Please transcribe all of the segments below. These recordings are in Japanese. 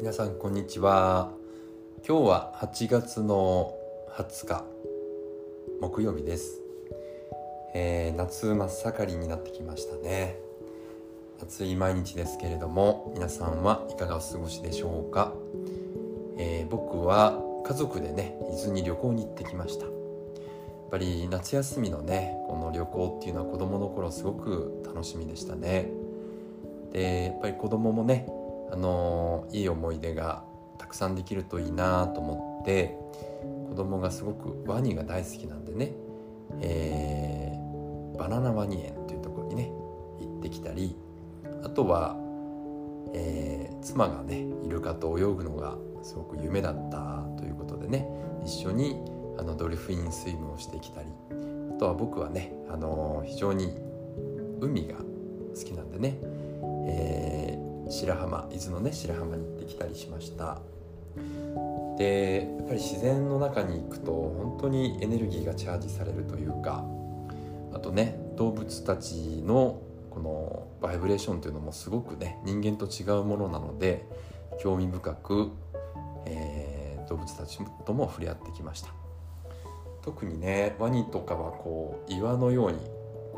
皆さんこんにちは。今日は8月の20日木曜日です、えー夏真っ盛りになってきましたね。暑い毎日ですけれども皆さんはいかがお過ごしでしょうか、えー僕は家族でね伊豆に旅行に行ってきました。やっぱり夏休みのねこの旅行っていうのは子供の頃すごく楽しみでしたね。でやっぱり子供もねあのいい思い出がたくさんできるといいなと思って子供がすごくワニが大好きなんでね、えーバナナワニ園というところにね行ってきたりあとは、えー妻がねイルカと泳ぐのがすごく夢だったということでね一緒にあのドルフィンスイムをしてきたりあとは僕はね、あの非常に海が好きなんでね、えー白浜伊豆のね白浜に行ってきたりしました。でやっぱり自然の中に行くと本当にエネルギーがチャージされるというかあとね動物たちのこのバイブレーションというのもすごくね人間と違うものなので興味深く、えー動物たちとも触れ合ってきました。特にねワニとかはこう岩のように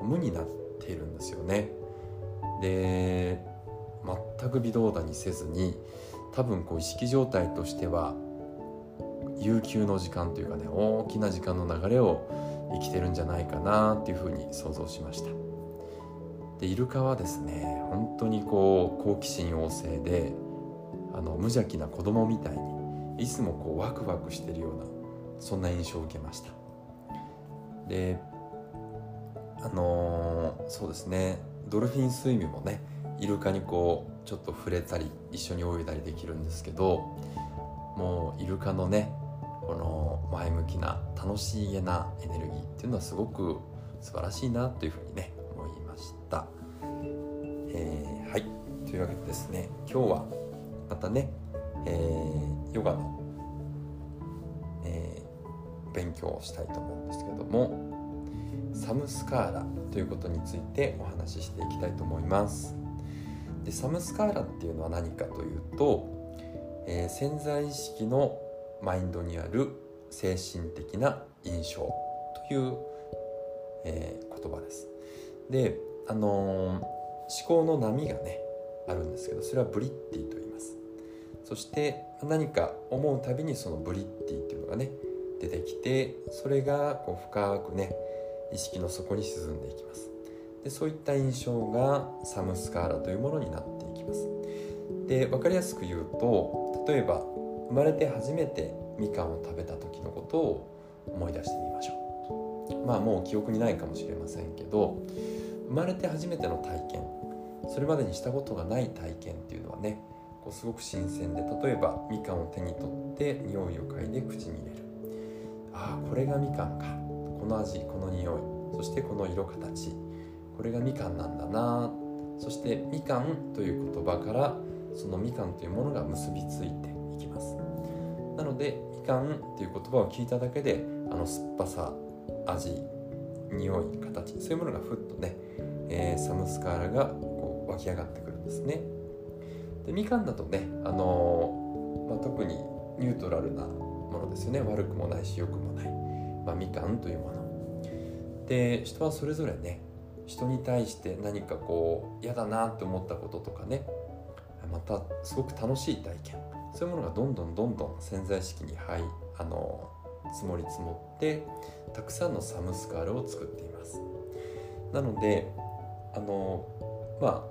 無になっているんですよね。で全く微動だにせずに多分こう意識状態としては悠久の時間というかね大きな時間の流れを生きてるんじゃないかなっていうふうに想像しました。でイルカはですね本当にこう好奇心旺盛であの無邪気な子供みたいにいつもこうワクワクしてるようなそんな印象を受けました。であのーそうですねドルフィンスイムもねイルカにこうちょっと触れたり一緒に泳いだりできるんですけどもうイルカのねこの前向きな楽しげなエネルギーっていうのはすごく素晴らしいなというふうにね思いました、えーはい。というわけでですね今日はまたね、えーヨガの、えー勉強をしたいと思うんですけどもサムスカーラということについてお話ししていきたいと思います。でサムスカーラっていうのは何かというと、えー潜在意識のマインドにある精神的な印象という、えー言葉です。であのー思考の波がねあるんですけどそれはブリッティと言います。そして何か思うたびにそのブリッティっていうのがね出てきてそれがこう深くね意識の底に沈んでいきます。でそういった印象がサムスカーラというものになっていきます。で分かりやすく言うと例えば生まれて初めてみかんを食べた時のことを思い出してみましょう。まあもう記憶にないかもしれませんけど生まれて初めての体験。それまでにしたことがない体験っていうのはねこうすごく新鮮で例えばみかんを手に取って匂いを嗅いで口に入れる。ああこれがみかんか。この味この匂い。そしてこの色形。これがみかんなんだな。そしてみかんという言葉からそのみかんというものが結びついていきます。なのでみかんという言葉を聞いただけであの酸っぱさ味匂い形そういうものがふっとね、えーサムスカーラがこう湧き上がってくるんですね。でみかんだとね、あのーまあ、特にニュートラルなものですよね。悪くもないし良くもない、まあ、みかんというもの。で人はそれぞれね人に対して何かこう嫌だなって思ったこととかね。またすごく楽しい体験。そういうものがどんどんどんどん潜在意識に入あの積もり積もってたくさんのサムスカールを作っています。なのであのまあ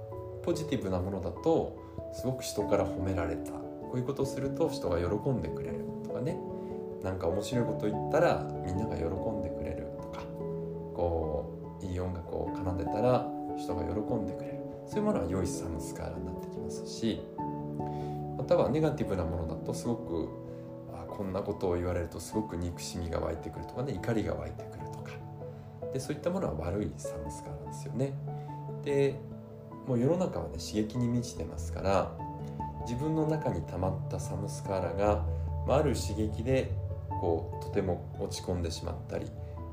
ポジティブなものだとすごく人から褒められた。こういうことをすると人が喜んでくれるとかね。なんか面白いこと言ったらみんなが喜んでくれるとか。こういい音楽でたら人が喜んでくれるそういうものは良いサムスカーラになってきますしまたはネガティブなものだとすごくあこんなことを言われるとすごく憎しみが湧いてくるとかね怒りが湧いてくるとかでそういったものは悪いサムスカーラですよね。でもう世の中はね刺激に満ちてますから自分の中に溜まったサムスカーラが、まあ、ある刺激でこうとても落ち込んでしまったり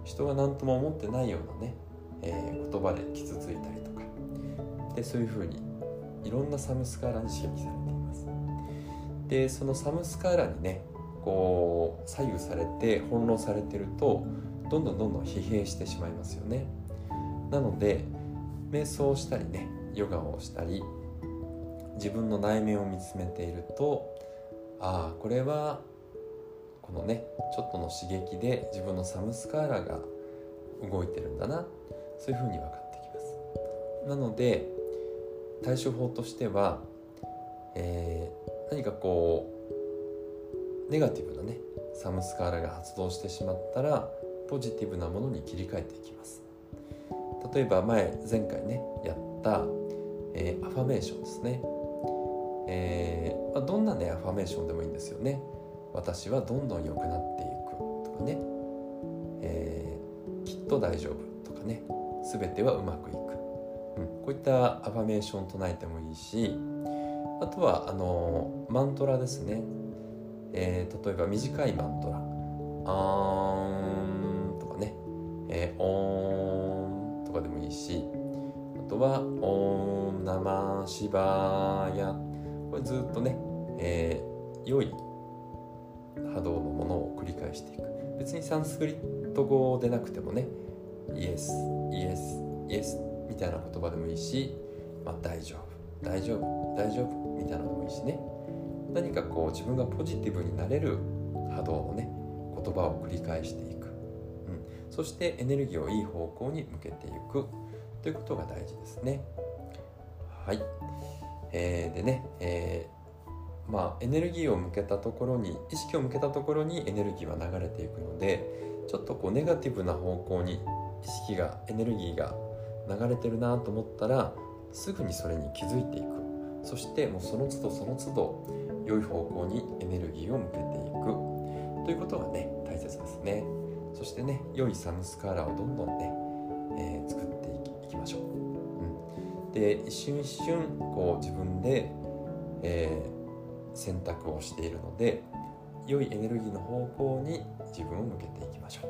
人が何とも思ってないようなね、えー言葉で傷ついたりとか。でそういうふうにいろんなサムスカーラに刺激されています。でそのサムスカーラにねこう左右されて翻弄されてるとどんどんどんどん疲弊してしまいますよね。なので瞑想をしたりねヨガをしたり自分の内面を見つめているとああこれはこのねちょっとの刺激で自分のサムスカーラが動いてるんだな。そういうふうに分かってきます。なので対処法としては、えー、何かこうネガティブなねサムスカーラが発動してしまったらポジティブなものに切り替えていきます。例えば前前回ねやった、えー、アファメーションですね、えーまあ、どんなねアファメーションでもいいんですよね。私はどんどん良くなっていくとかね、えー、きっと大丈夫とかね。全てはうまくいく、うん、こういったアファメーション唱えてもいいしあとはあのマントラですね、えー、例えば短いマントラ「あーん」とかね「えー、おーん」とかでもいいしあとは「オーンナマシバーヤ」これずっとね、えー、良い波動のものを繰り返していく。別にサンスクリット語でなくてもねイエス。イエスみたいな言葉でもいいし、まあ、大丈夫大丈夫大丈夫みたいなのもいいしね。何かこう自分がポジティブになれる波動のね言葉を繰り返していく、うん、そしてエネルギーをいい方向に向けていく。ということが大事ですね。はい、えー、でね、えーまあ、エネルギーを向けたところに意識を向けたところにエネルギーは流れていくのでちょっとこうネガティブな方向に意識がエネルギーが流れてるなと思ったらすぐにそれに気づいていく。そしてもうその都度その都度良い方向にエネルギーを向けていく。ということがね大切ですね。そしてね良いサムスカーラをどんどんね、えー、作っていきましょう、うん、で一瞬一瞬こう自分で、えー選択をしているので良いエネルギーの方向に自分を向けていきましょ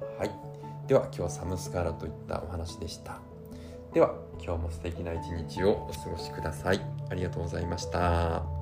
う。はい。では今日はサムスカーラといったお話でした。では今日も素敵な一日をお過ごしください。ありがとうございました。